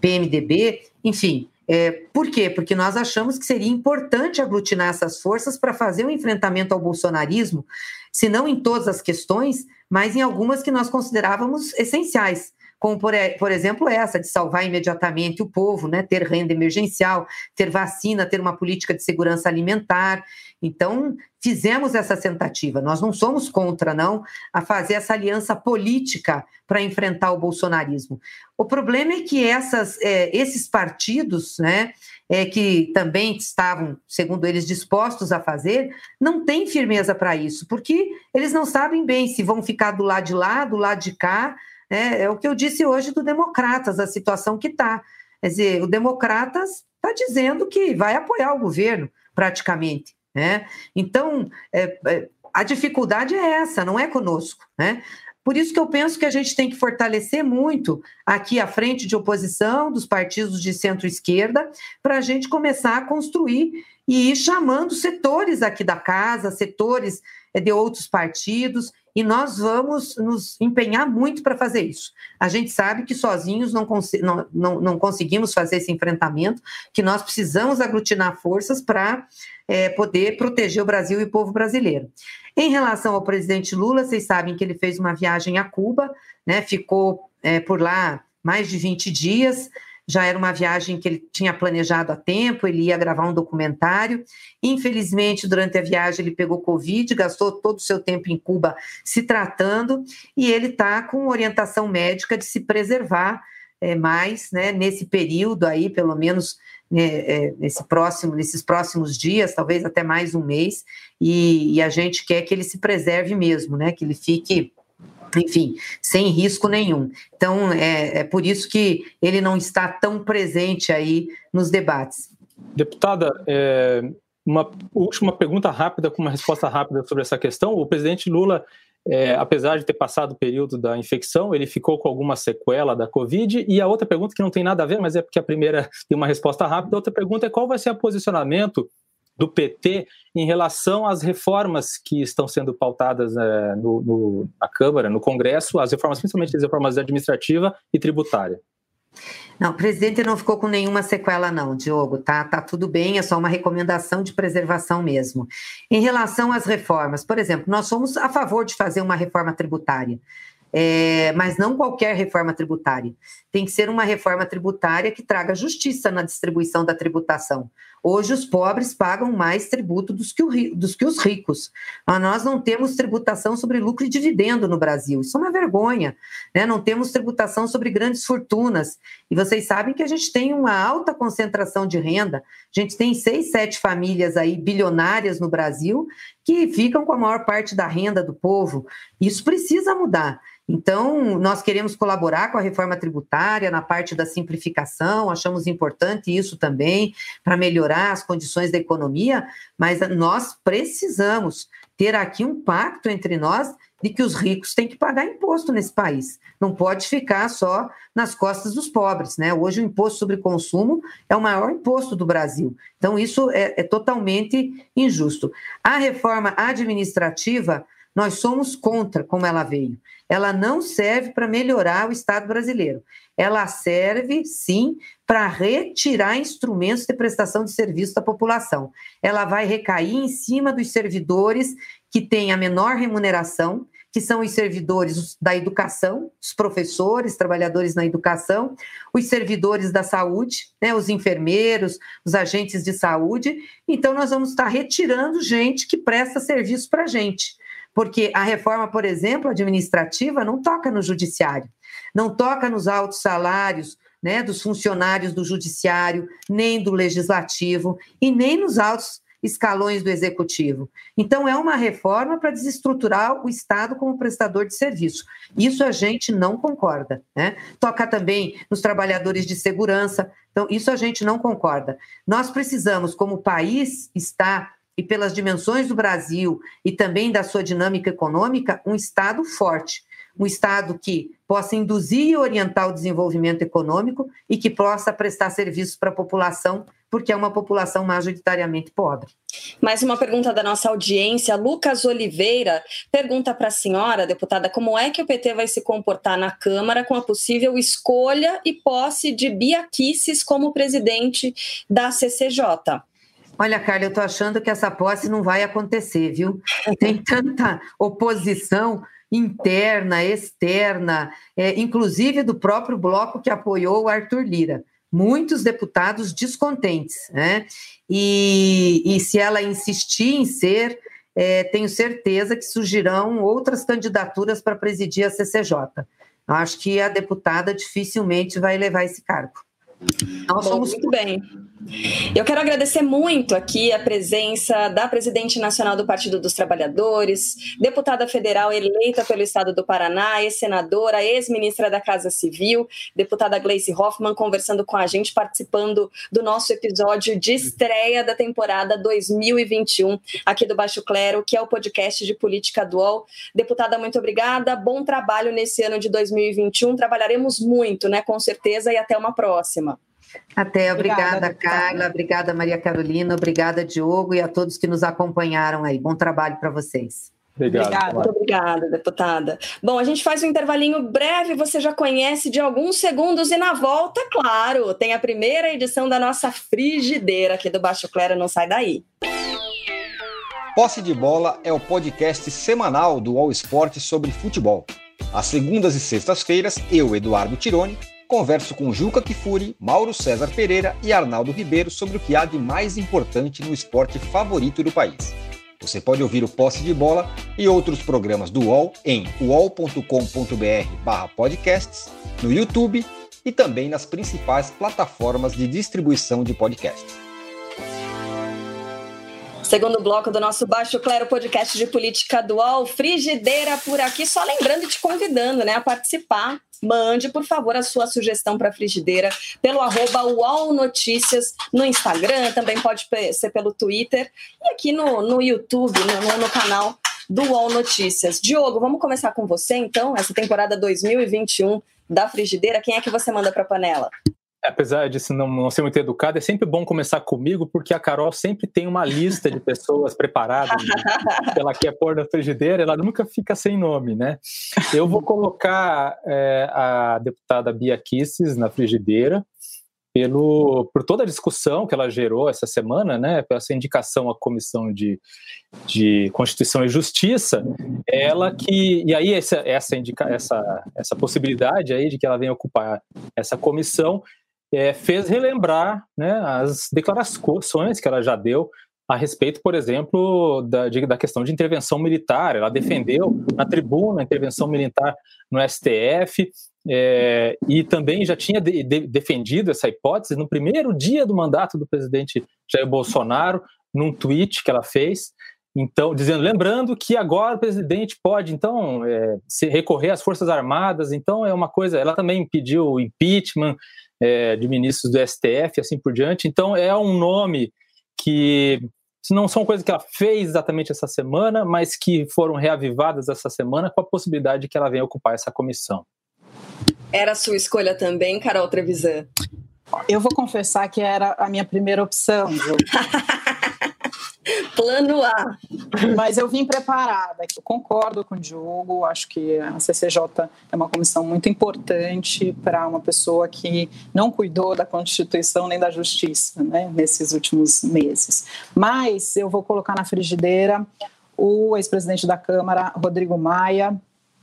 PMDB, enfim, é, por quê? Porque nós achamos que seria importante aglutinar essas forças para fazer um enfrentamento ao bolsonarismo, se não em todas as questões, mas em algumas que nós considerávamos essenciais como por, por, exemplo essa de salvar imediatamente o povo, né, ter renda emergencial, ter vacina, ter uma política de segurança alimentar. Então, fizemos essa tentativa. Nós não somos contra, não, a fazer essa aliança política para enfrentar o bolsonarismo. O problema é que essas, é, esses partidos, né, é, que também estavam, segundo eles, dispostos a fazer, não têm firmeza para isso, porque eles não sabem bem se vão ficar do lado de lá, do lado de cá, é, é o que eu disse hoje do Democratas, a situação que está. Quer dizer, o Democratas está dizendo que vai apoiar o governo, praticamente. Né? Então, é, é, a dificuldade é essa, não é conosco. Né? Por isso que eu penso que a gente tem que fortalecer muito aqui a frente de oposição dos partidos de centro-esquerda para a gente começar a construir e ir chamando setores aqui da casa, setores é, de outros partidos, e nós vamos nos empenhar muito para fazer isso. A gente sabe que sozinhos não, não, não, não, conseguimos fazer esse enfrentamento, que nós precisamos aglutinar forças para é, poder proteger o Brasil e o povo brasileiro. Em relação ao presidente Lula, vocês sabem que ele fez uma viagem a Cuba, né, ficou é, por lá mais de 20 dias, já era uma viagem que ele tinha planejado há tempo, ele ia gravar um documentário. Infelizmente, durante a viagem, ele pegou Covid, gastou todo o seu tempo em Cuba se tratando, e ele está com orientação médica de se preservar é, mais, né, nesse período aí, pelo menos né, é, nesse próximo, nesses próximos dias, talvez até mais um mês, e, e a gente quer que ele se preserve mesmo, né, que ele fique enfim, sem risco nenhum. Então, é, é por isso que ele não está tão presente aí nos debates. Deputada, é, uma última pergunta rápida, com uma resposta rápida sobre essa questão. O presidente Lula, é, apesar de ter passado o período da infecção, ele ficou com alguma sequela da Covid. E a outra pergunta, que não tem nada a ver, mas é porque a primeira [laughs] tem uma resposta rápida, a outra pergunta é qual vai ser o posicionamento do PT em relação às reformas que estão sendo pautadas é, no, no, na Câmara, no Congresso, as reformas, principalmente as reformas administrativa e tributária. Não, o presidente não ficou com nenhuma sequela, não, Diogo, tá? Tá tudo bem, é só uma recomendação de preservação mesmo. Em relação às reformas, por exemplo, nós somos a favor de fazer uma reforma tributária é, mas não qualquer reforma tributária. Tem que ser uma reforma tributária que traga justiça na distribuição da tributação. Hoje, os pobres pagam mais tributo dos que, o, dos que os ricos. Nós não temos tributação sobre lucro e dividendo no Brasil. Isso é uma vergonha. Né? Não temos tributação sobre grandes fortunas. E vocês sabem que a gente tem uma alta concentração de renda. A gente tem seis, sete famílias aí bilionárias no Brasil que ficam com a maior parte da renda do povo. Isso precisa mudar. Então, nós queremos colaborar com a reforma tributária na parte da simplificação, achamos importante isso também para melhorar as condições da economia, mas nós precisamos ter aqui um pacto entre nós de que os ricos têm que pagar imposto nesse país. Não pode ficar só nas costas dos pobres, né? Hoje o imposto sobre consumo é o maior imposto do Brasil. Então, isso é, é totalmente injusto. A reforma administrativa, nós somos contra como ela veio ela não serve para melhorar o Estado brasileiro. Ela serve, sim, para retirar instrumentos de prestação de serviço da população. Ela vai recair em cima dos servidores que têm a menor remuneração, que são os servidores da educação, os professores, trabalhadores na educação, os servidores da saúde, né, os enfermeiros, os agentes de saúde. Então, nós vamos estar retirando gente que presta serviço para a gente. Porque a reforma, por exemplo, administrativa, não toca no judiciário, não toca nos altos salários né, dos funcionários do judiciário, nem do legislativo e nem nos altos escalões do executivo. Então, é uma reforma para desestruturar o Estado como prestador de serviço. Isso a gente não concorda. Né? Toca também nos trabalhadores de segurança. Então, isso a gente não concorda. Nós precisamos, como país está e pelas dimensões do Brasil e também da sua dinâmica econômica, um Estado forte, um Estado que possa induzir e orientar o desenvolvimento econômico e que possa prestar serviços para a população, porque é uma população majoritariamente pobre. Mais uma pergunta da nossa audiência. Lucas Oliveira pergunta para a senhora, deputada, como é que o PT vai se comportar na Câmara com a possível escolha e posse de Bia Kicis como presidente da CCJ? Olha, Carla, eu estou achando que essa posse não vai acontecer, viu? [laughs] Tem tanta oposição interna, externa, é, inclusive do próprio bloco que apoiou o Arthur Lira. Muitos deputados descontentes, né? E, e se ela insistir em ser, é, tenho certeza que surgirão outras candidaturas para presidir a CCJ. Acho que a deputada dificilmente vai levar esse cargo. Nós Bom, somos muito bem. Eu quero agradecer muito aqui a presença da presidente nacional do Partido dos Trabalhadores, deputada federal eleita pelo Estado do Paraná, ex-senadora, ex-ministra da Casa Civil, deputada Gleice Hoffmann, conversando com a gente, participando do nosso episódio de estreia da temporada 2021 aqui do Baixo Clero, que é o podcast de política dual. Deputada, muito obrigada. Bom trabalho nesse ano de 2021. Trabalharemos muito, né? Com certeza, e até uma próxima. Até, obrigada, obrigada Carla, obrigada Maria Carolina, obrigada Diogo e a todos que nos acompanharam aí. Bom trabalho para vocês. Obrigado. Obrigada. Muito obrigada, deputada. Bom, a gente faz um intervalinho breve, você já conhece de alguns segundos, e na volta, claro, tem a primeira edição da nossa frigideira aqui do Baixo Clero, não sai daí. Posse de Bola é o podcast semanal do All Sport sobre futebol. Às segundas e sextas-feiras, eu, Eduardo Tironi, converso com Juca Kifuri, Mauro César Pereira e Arnaldo Ribeiro sobre o que há de mais importante no esporte favorito do país. Você pode ouvir o Posse de Bola e outros programas do UOL em uol.com.br/podcasts, no YouTube e também nas principais plataformas de distribuição de podcasts. Segundo bloco do nosso Baixo Clero podcast de política dual, frigideira por aqui. Só lembrando e te convidando né, a participar. Mande, por favor, a sua sugestão para frigideira pelo arroba no Instagram, também pode ser pelo Twitter e aqui no, no YouTube, no, no canal do UOL Notícias. Diogo, vamos começar com você então, essa temporada 2021 da frigideira. Quem é que você manda para a panela? Apesar disso não, não ser muito educado, é sempre bom começar comigo, porque a Carol sempre tem uma lista de pessoas preparadas que [laughs] ela quer pôr na frigideira, ela nunca fica sem nome, né? Eu vou colocar é, a deputada Bia Kisses na frigideira, pelo, por toda a discussão que ela gerou essa semana, né, pela essa indicação à Comissão de, de Constituição e Justiça, ela que e aí essa essa, indica, essa essa possibilidade aí de que ela venha ocupar essa comissão é, fez relembrar né, as declarações que ela já deu a respeito, por exemplo, da, de, da questão de intervenção militar. Ela defendeu na tribuna a intervenção militar no STF é, e também já tinha de, de, defendido essa hipótese no primeiro dia do mandato do presidente Jair Bolsonaro, num tweet que ela fez. Então, dizendo, lembrando que agora o presidente pode, então, é, se recorrer às Forças Armadas, então é uma coisa. Ela também pediu impeachment é, de ministros do STF, assim por diante. Então, é um nome que não são coisas que ela fez exatamente essa semana, mas que foram reavivadas essa semana com a possibilidade de que ela venha ocupar essa comissão. Era a sua escolha também, Carol Trevisan? Eu vou confessar que era a minha primeira opção, [laughs] [laughs] Plano A. Mas eu vim preparada. Eu concordo com o Diogo. Acho que a CCJ é uma comissão muito importante para uma pessoa que não cuidou da Constituição nem da Justiça né, nesses últimos meses. Mas eu vou colocar na frigideira o ex-presidente da Câmara, Rodrigo Maia,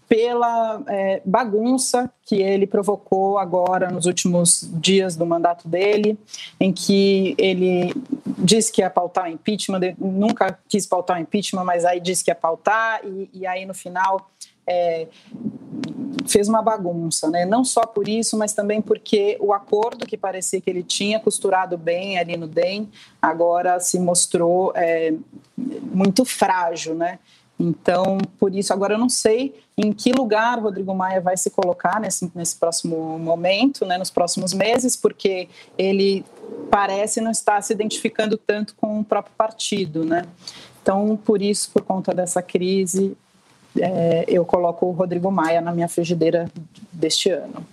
pela é, bagunça que ele provocou agora nos últimos dias do mandato dele, em que ele disse que ia pautar impeachment, nunca quis pautar impeachment, mas aí disse que ia pautar, e, e aí no final é, fez uma bagunça, né? Não só por isso, mas também porque o acordo que parecia que ele tinha costurado bem ali no DEM agora se mostrou é, muito frágil, né? Então, por isso, agora eu não sei em que lugar Rodrigo Maia vai se colocar nesse, nesse próximo momento, né, nos próximos meses, porque ele parece não estar se identificando tanto com o próprio partido, né? Então, por isso, por conta dessa crise, é, eu coloco o Rodrigo Maia na minha frigideira deste ano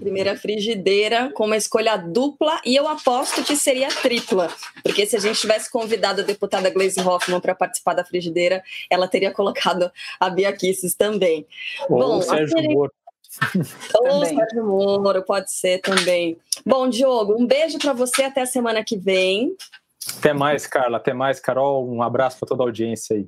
primeira frigideira com uma escolha dupla e eu aposto que seria tripla, porque se a gente tivesse convidado a deputada Gleisi Hoffmann para participar da frigideira, ela teria colocado a Bia Kisses também. Ou Bom, o Sérgio Moro. Ou Sérgio Moro, pode ser também. Bom, Diogo, um beijo para você até a semana que vem. Até mais, Carla. Até mais, Carol. Um abraço para toda a audiência aí.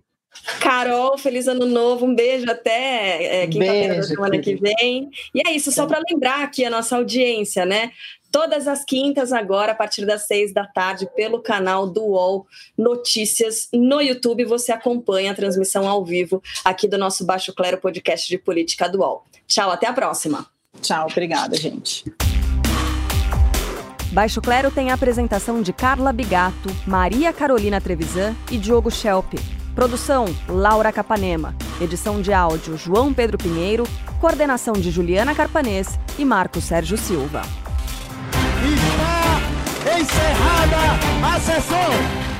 Carol, feliz ano novo, um beijo até é, quinta-feira da semana que vem. E é isso, só para lembrar aqui a nossa audiência, né? Todas as quintas, agora, a partir das seis da tarde, pelo canal do UOL Notícias no YouTube, você acompanha a transmissão ao vivo aqui do nosso Baixo Clero podcast de política do UOL. Tchau, até a próxima. Tchau, obrigada, gente. Baixo Clero tem a apresentação de Carla Bigato, Maria Carolina Trevisan e Diogo Schelp. Produção: Laura Capanema. Edição de áudio: João Pedro Pinheiro. Coordenação de Juliana Carpanês e Marco Sérgio Silva. Está encerrada a sessão!